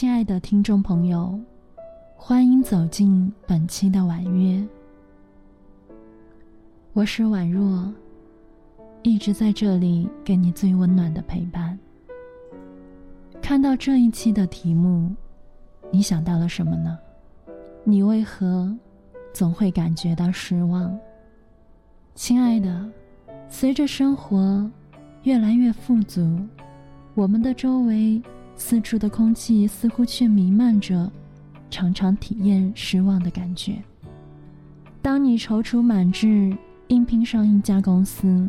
亲爱的听众朋友，欢迎走进本期的婉约。我是婉若，一直在这里给你最温暖的陪伴。看到这一期的题目，你想到了什么呢？你为何总会感觉到失望？亲爱的，随着生活越来越富足，我们的周围四处的空气似乎却弥漫着常常体验失望的感觉。当你踌躇满志应聘上一家公司，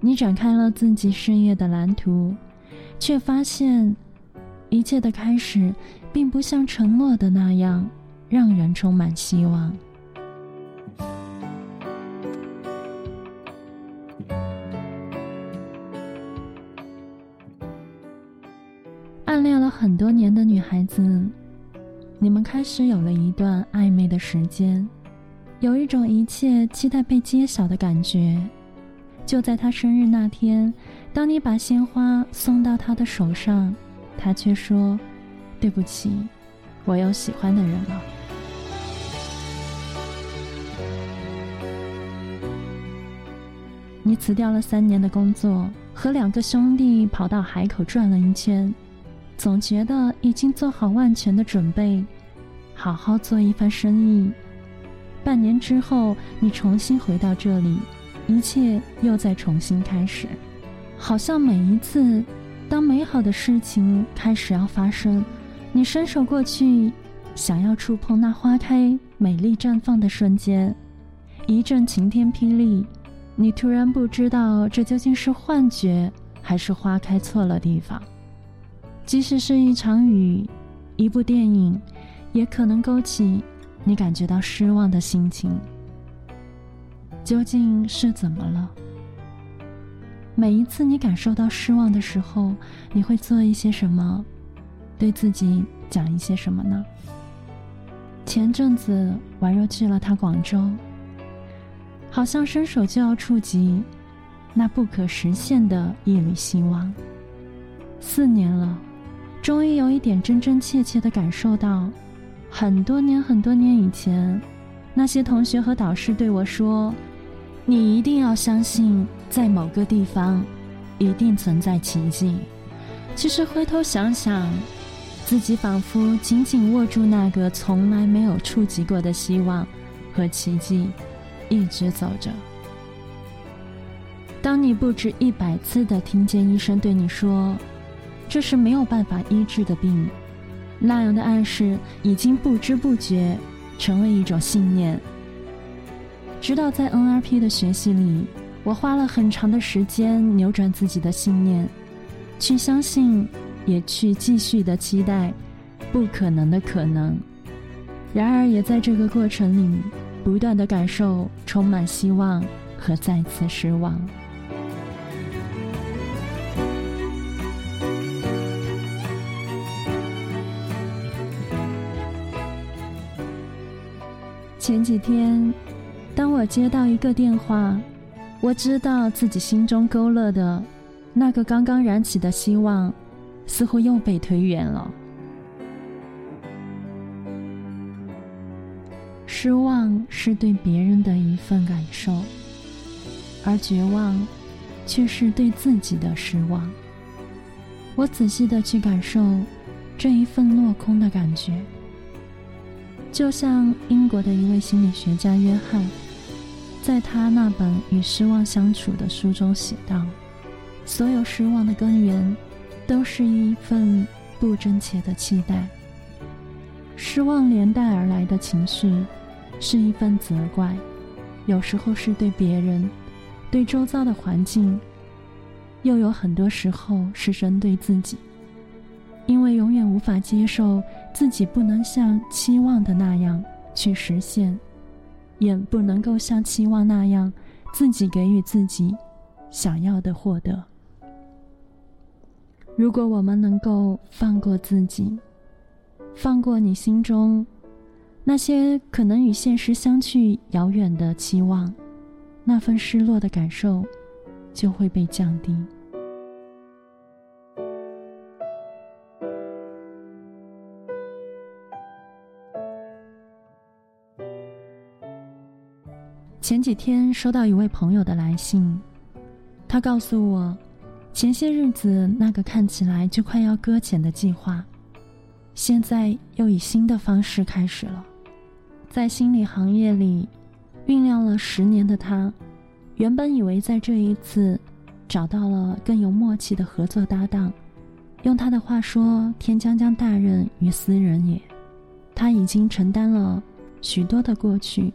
你展开了自己事业的蓝图，却发现一切的开始并不像承诺的那样让人充满希望。很多年的女孩子，你们开始有了一段暧昧的时间，有一种一切期待被揭晓的感觉。就在他生日那天，当你把鲜花送到他的手上，他却说：“对不起，我有喜欢的人了。”你辞掉了三年的工作，和两个兄弟跑到海口转了一圈。总觉得已经做好万全的准备，好好做一番生意。半年之后，你重新回到这里，一切又在重新开始。好像每一次，当美好的事情开始要发生，你伸手过去，想要触碰那花开、美丽绽放的瞬间，一阵晴天霹雳，你突然不知道这究竟是幻觉，还是花开错了地方。即使是一场雨，一部电影，也可能勾起你感觉到失望的心情。究竟是怎么了？每一次你感受到失望的时候，你会做一些什么？对自己讲一些什么呢？前阵子，宛若去了趟广州，好像伸手就要触及那不可实现的一缕希望。四年了。终于有一点真真切切的感受到，很多年很多年以前，那些同学和导师对我说：“你一定要相信，在某个地方，一定存在奇迹。”其实回头想想，自己仿佛紧紧握住那个从来没有触及过的希望和奇迹，一直走着。当你不止一百次的听见医生对你说，这是没有办法医治的病，那样的暗示已经不知不觉成为一种信念。直到在 NRP 的学习里，我花了很长的时间扭转自己的信念，去相信，也去继续的期待不可能的可能。然而，也在这个过程里，不断的感受充满希望和再次失望。前几天，当我接到一个电话，我知道自己心中勾勒的那个刚刚燃起的希望，似乎又被推远了。失望是对别人的一份感受，而绝望，却是对自己的失望。我仔细的去感受这一份落空的感觉。就像英国的一位心理学家约翰，在他那本《与失望相处》的书中写道：“所有失望的根源，都是一份不真切的期待。失望连带而来的情绪，是一份责怪，有时候是对别人，对周遭的环境，又有很多时候是针对自己。”因为永远无法接受自己不能像期望的那样去实现，也不能够像期望那样自己给予自己想要的获得。如果我们能够放过自己，放过你心中那些可能与现实相去遥远的期望，那份失落的感受就会被降低。前几天收到一位朋友的来信，他告诉我，前些日子那个看起来就快要搁浅的计划，现在又以新的方式开始了。在心理行业里酝酿了十年的他，原本以为在这一次找到了更有默契的合作搭档。用他的话说：“天将降大任于斯人也。”他已经承担了许多的过去。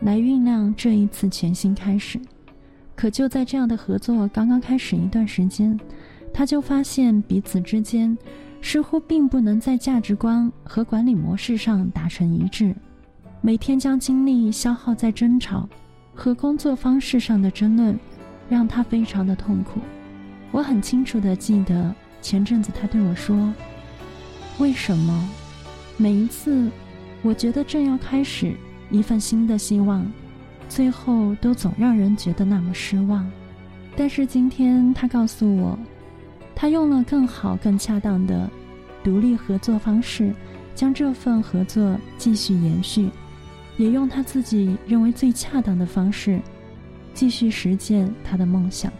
来酝酿这一次全新开始，可就在这样的合作刚刚开始一段时间，他就发现彼此之间似乎并不能在价值观和管理模式上达成一致，每天将精力消耗在争吵和工作方式上的争论，让他非常的痛苦。我很清楚的记得前阵子他对我说：“为什么每一次我觉得正要开始？”一份新的希望，最后都总让人觉得那么失望。但是今天他告诉我，他用了更好、更恰当的独立合作方式，将这份合作继续延续，也用他自己认为最恰当的方式，继续实践他的梦想。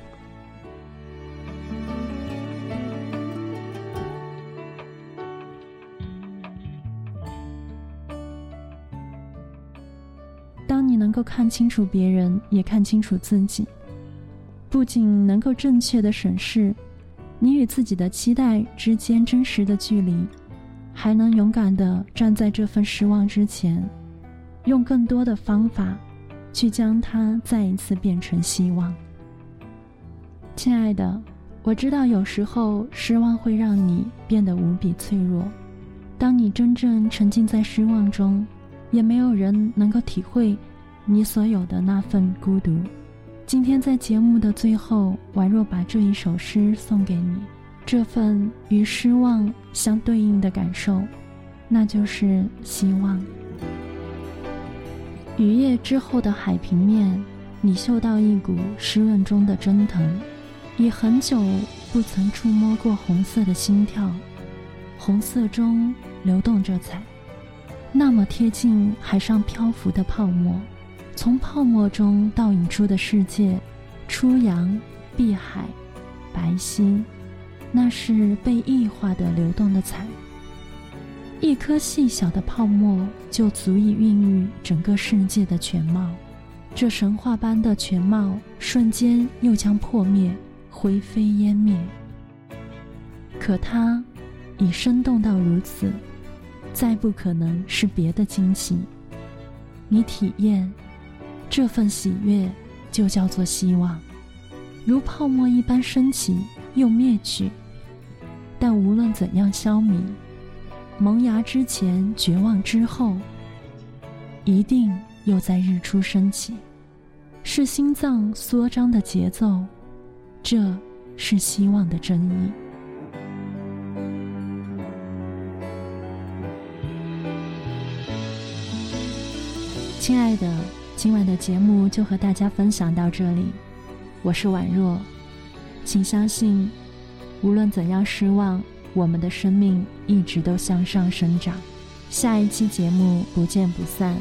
你能够看清楚别人，也看清楚自己，不仅能够正确的审视你与自己的期待之间真实的距离，还能勇敢的站在这份失望之前，用更多的方法去将它再一次变成希望。亲爱的，我知道有时候失望会让你变得无比脆弱，当你真正沉浸在失望中，也没有人能够体会。你所有的那份孤独，今天在节目的最后，宛若把这一首诗送给你。这份与失望相对应的感受，那就是希望。雨夜之后的海平面，你嗅到一股湿润中的蒸腾，已很久不曾触摸过红色的心跳，红色中流动着彩，那么贴近海上漂浮的泡沫。从泡沫中倒影出的世界，初阳、碧海、白皙，那是被异化的流动的彩。一颗细小的泡沫就足以孕育整个世界的全貌，这神话般的全貌瞬间又将破灭，灰飞烟灭。可它已生动到如此，再不可能是别的惊喜。你体验。这份喜悦就叫做希望，如泡沫一般升起又灭去。但无论怎样消弭，萌芽之前、绝望之后，一定又在日出升起。是心脏缩张的节奏，这是希望的真意。亲爱的。今晚的节目就和大家分享到这里，我是宛若，请相信，无论怎样失望，我们的生命一直都向上生长。下一期节目不见不散。